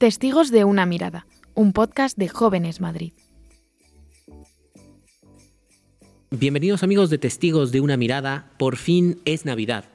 Testigos de una mirada, un podcast de Jóvenes Madrid. Bienvenidos amigos de Testigos de una mirada, por fin es Navidad.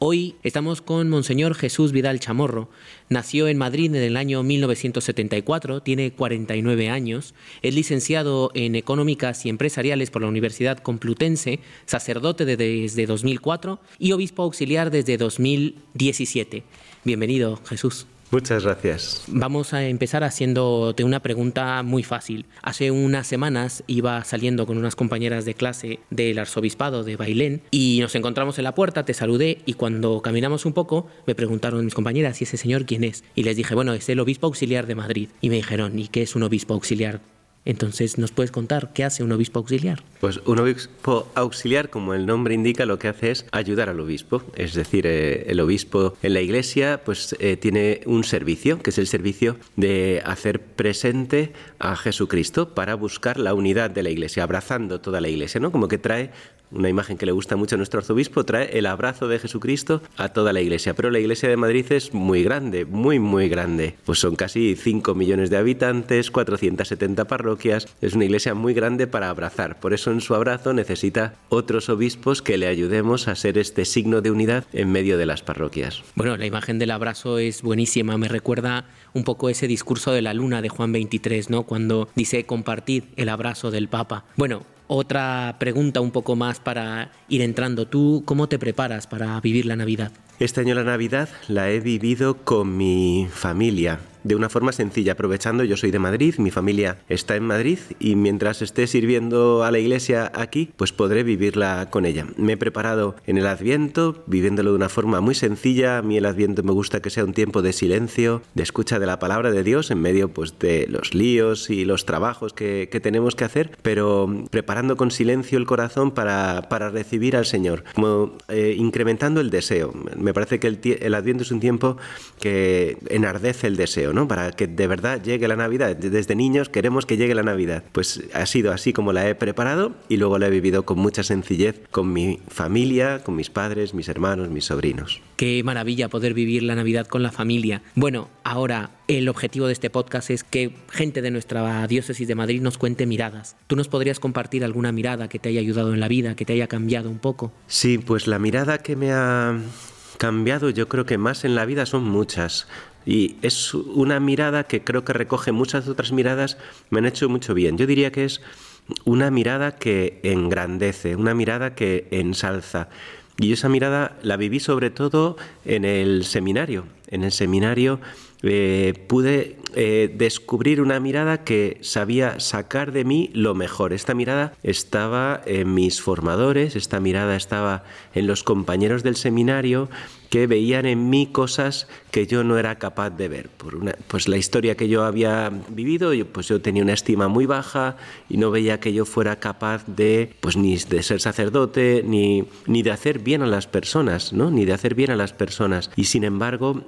Hoy estamos con Monseñor Jesús Vidal Chamorro. Nació en Madrid en el año 1974, tiene 49 años, es licenciado en Económicas y Empresariales por la Universidad Complutense, sacerdote desde 2004 y obispo auxiliar desde 2017. Bienvenido, Jesús. Muchas gracias. Vamos a empezar haciéndote una pregunta muy fácil. Hace unas semanas iba saliendo con unas compañeras de clase del arzobispado de Bailén y nos encontramos en la puerta, te saludé y cuando caminamos un poco me preguntaron mis compañeras, ¿y ese señor quién es? Y les dije, bueno, es el obispo auxiliar de Madrid. Y me dijeron, ¿y qué es un obispo auxiliar? Entonces, ¿nos puedes contar qué hace un obispo auxiliar? Pues un obispo auxiliar, como el nombre indica, lo que hace es ayudar al obispo. Es decir, eh, el obispo en la iglesia pues eh, tiene un servicio, que es el servicio de hacer presente a Jesucristo para buscar la unidad de la iglesia, abrazando toda la iglesia, ¿no? Como que trae una imagen que le gusta mucho a nuestro arzobispo, trae el abrazo de Jesucristo a toda la iglesia. Pero la iglesia de Madrid es muy grande, muy, muy grande. Pues son casi 5 millones de habitantes, 470 parroquias. Es una iglesia muy grande para abrazar. Por eso en su abrazo necesita otros obispos que le ayudemos a ser este signo de unidad en medio de las parroquias. Bueno, la imagen del abrazo es buenísima. Me recuerda un poco ese discurso de la luna de Juan 23, ¿no? Cuando dice compartir el abrazo del Papa. Bueno, otra pregunta un poco más para ir entrando. ¿Tú cómo te preparas para vivir la Navidad? Este año la Navidad la he vivido con mi familia de una forma sencilla, aprovechando, yo soy de Madrid, mi familia está en Madrid y mientras esté sirviendo a la iglesia aquí, pues podré vivirla con ella. Me he preparado en el Adviento, viviéndolo de una forma muy sencilla. A mí el Adviento me gusta que sea un tiempo de silencio, de escucha de la palabra de Dios en medio pues de los líos y los trabajos que, tenemos que hacer, pero preparando con silencio el corazón para, para recibir al Señor, como eh, incrementando el deseo. Me parece que el, el Adviento es un tiempo que enardece el deseo. Para que de verdad llegue la Navidad. Desde niños queremos que llegue la Navidad. Pues ha sido así como la he preparado y luego la he vivido con mucha sencillez con mi familia, con mis padres, mis hermanos, mis sobrinos. Qué maravilla poder vivir la Navidad con la familia. Bueno, ahora el objetivo de este podcast es que gente de nuestra diócesis de Madrid nos cuente miradas. ¿Tú nos podrías compartir alguna mirada que te haya ayudado en la vida, que te haya cambiado un poco? Sí, pues la mirada que me ha cambiado yo creo que más en la vida son muchas. Y es una mirada que creo que recoge muchas otras miradas, me han hecho mucho bien. Yo diría que es una mirada que engrandece, una mirada que ensalza. Y esa mirada la viví sobre todo en el seminario. En el seminario eh, pude eh, descubrir una mirada que sabía sacar de mí lo mejor. Esta mirada estaba en mis formadores, esta mirada estaba en los compañeros del seminario que veían en mí cosas que yo no era capaz de ver. Por una, pues la historia que yo había vivido, yo, pues yo tenía una estima muy baja y no veía que yo fuera capaz de, pues ni de ser sacerdote, ni, ni de hacer bien a las personas, ¿no? Ni de hacer bien a las personas. Y sin embargo,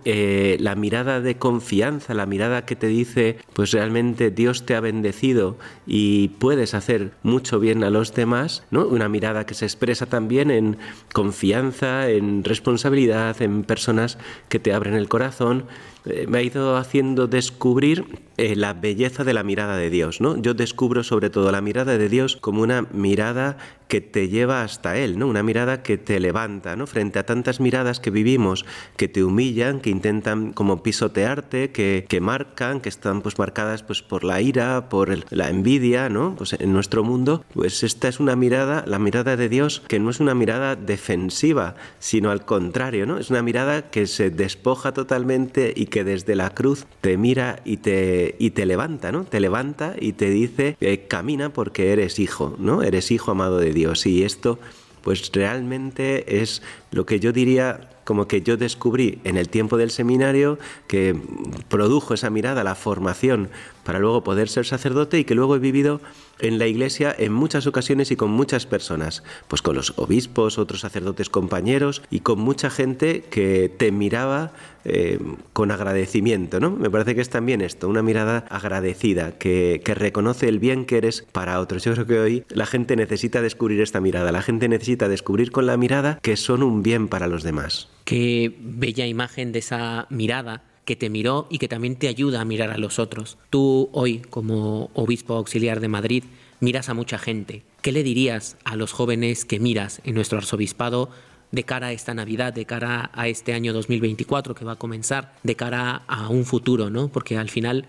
la mirada de confianza, la mirada que te dice, pues realmente Dios te ha bendecido y puedes hacer mucho bien a los demás, ¿no? Una mirada que se expresa también en confianza, en responsabilidad, en personas que te abren el corazón, eh, me ha ido haciendo descubrir eh, la belleza de la mirada de Dios, ¿no? Yo descubro sobre todo la mirada de Dios como una mirada que te lleva hasta Él, ¿no? Una mirada que te levanta, ¿no? Frente a tantas miradas que vivimos, que te humillan, que intentan como pisotearte, que, que marcan, que están pues marcadas pues por la ira, por la envidia, ¿no? Pues en nuestro mundo, pues esta es una mirada, la mirada de Dios, que no es una mirada defensiva, sino al contrario, ¿no? Es una mirada que se despoja totalmente y que desde la cruz te mira y te y te levanta, ¿no? Te levanta y te dice, eh, camina porque eres hijo, ¿no? Eres hijo amado de Dios. Y esto, pues realmente es lo que yo diría como que yo descubrí en el tiempo del seminario que produjo esa mirada, la formación para luego poder ser sacerdote y que luego he vivido en la iglesia en muchas ocasiones y con muchas personas, pues con los obispos, otros sacerdotes compañeros y con mucha gente que te miraba eh, con agradecimiento, ¿no? Me parece que es también esto, una mirada agradecida, que, que reconoce el bien que eres para otros. Yo creo que hoy la gente necesita descubrir esta mirada, la gente necesita descubrir con la mirada que son un bien para los demás. Qué bella imagen de esa mirada que te miró y que también te ayuda a mirar a los otros. Tú hoy, como obispo auxiliar de Madrid, miras a mucha gente. ¿Qué le dirías a los jóvenes que miras en nuestro arzobispado de cara a esta Navidad, de cara a este año 2024 que va a comenzar, de cara a un futuro, ¿no? Porque al final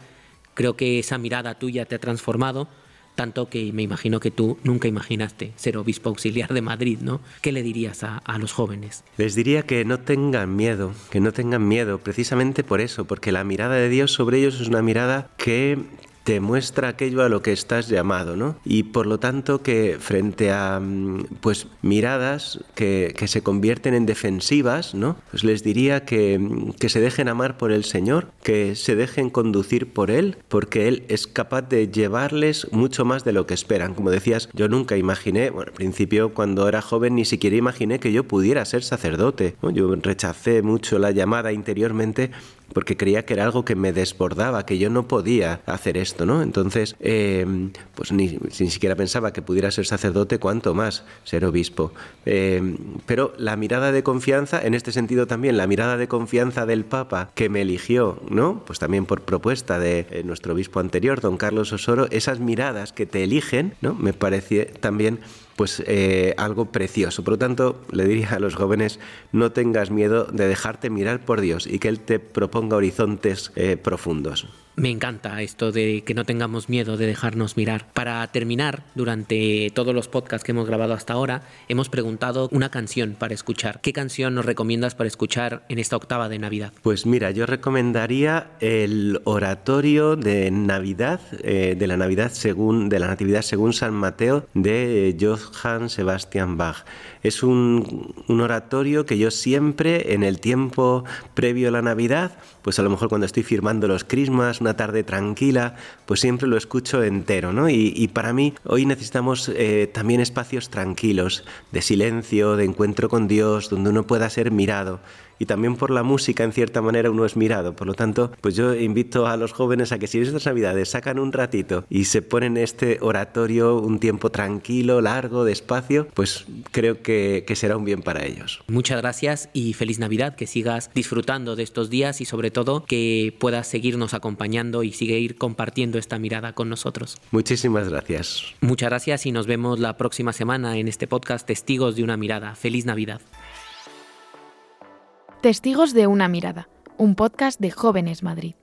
creo que esa mirada tuya te ha transformado tanto que me imagino que tú nunca imaginaste ser obispo auxiliar de Madrid, ¿no? ¿Qué le dirías a, a, los jóvenes? Les diría que no tengan miedo, que no tengan miedo, precisamente por eso, porque la mirada de Dios sobre ellos es una mirada que te muestra aquello a lo que estás llamado, ¿no? Y por lo tanto que frente a mm, pues miradas que, que se convierten en defensivas, ¿no? Pues les diría que, mm, que se dejen amar por el Señor, que se dejen conducir por Él, porque Él es capaz de llevarles mucho más de lo que esperan. Como decías, yo nunca imaginé, bueno, al principio cuando era joven ni siquiera imaginé que yo pudiera ser sacerdote. Yo rechacé mucho la llamada interiormente porque creía que era algo que me desbordaba, que yo no podía hacer esto, ¿no? Entonces, eh, pues ni, ni, siquiera pensaba que pudiera ser sacerdote, cuanto más ser obispo. Eh, pero la mirada de confianza, en este sentido también, la mirada de confianza del Papa que me eligió, ¿no? Pues también por propuesta de eh, nuestro obispo anterior, don Carlos Osoro, esas miradas que te eligen, ¿no? Me parece también pues eh, algo precioso. Por lo tanto, le diría a los jóvenes, no tengas miedo de dejarte mirar por Dios y que Él te proponga horizontes eh, profundos. Me encanta esto de que no tengamos miedo de dejarnos mirar. Para terminar, durante todos los podcasts que hemos grabado hasta ahora, hemos preguntado una canción para escuchar. ¿Qué canción nos recomiendas para escuchar en esta octava de Navidad? Pues mira, yo recomendaría el oratorio de Navidad, eh, de la Navidad según, de la Natividad según San Mateo de Johann Sebastian Bach. Es un, un oratorio que yo siempre, en el tiempo previo a la Navidad, pues a lo mejor cuando estoy firmando los crismas, una tarde tranquila, pues siempre lo escucho entero, ¿no? Y, para mí hoy necesitamos eh, también espacios tranquilos, de silencio, de encuentro con Dios, donde uno pueda ser mirado y también por la música en cierta manera uno es mirado. Por lo tanto, pues yo invito a los jóvenes a que si estas navidades sacan un ratito y se ponen este oratorio un tiempo tranquilo, largo, despacio, pues creo que, que será un bien para ellos. Muchas gracias y feliz Navidad, que sigas disfrutando de estos días y sobre todo que puedas seguirnos acompañando y seguir compartiendo esta mirada con nosotros. Muchísimas gracias. Muchas gracias y nos vemos la próxima semana en este podcast Testigos de una mirada. Feliz Navidad. Testigos de una mirada, un podcast de Jóvenes Madrid.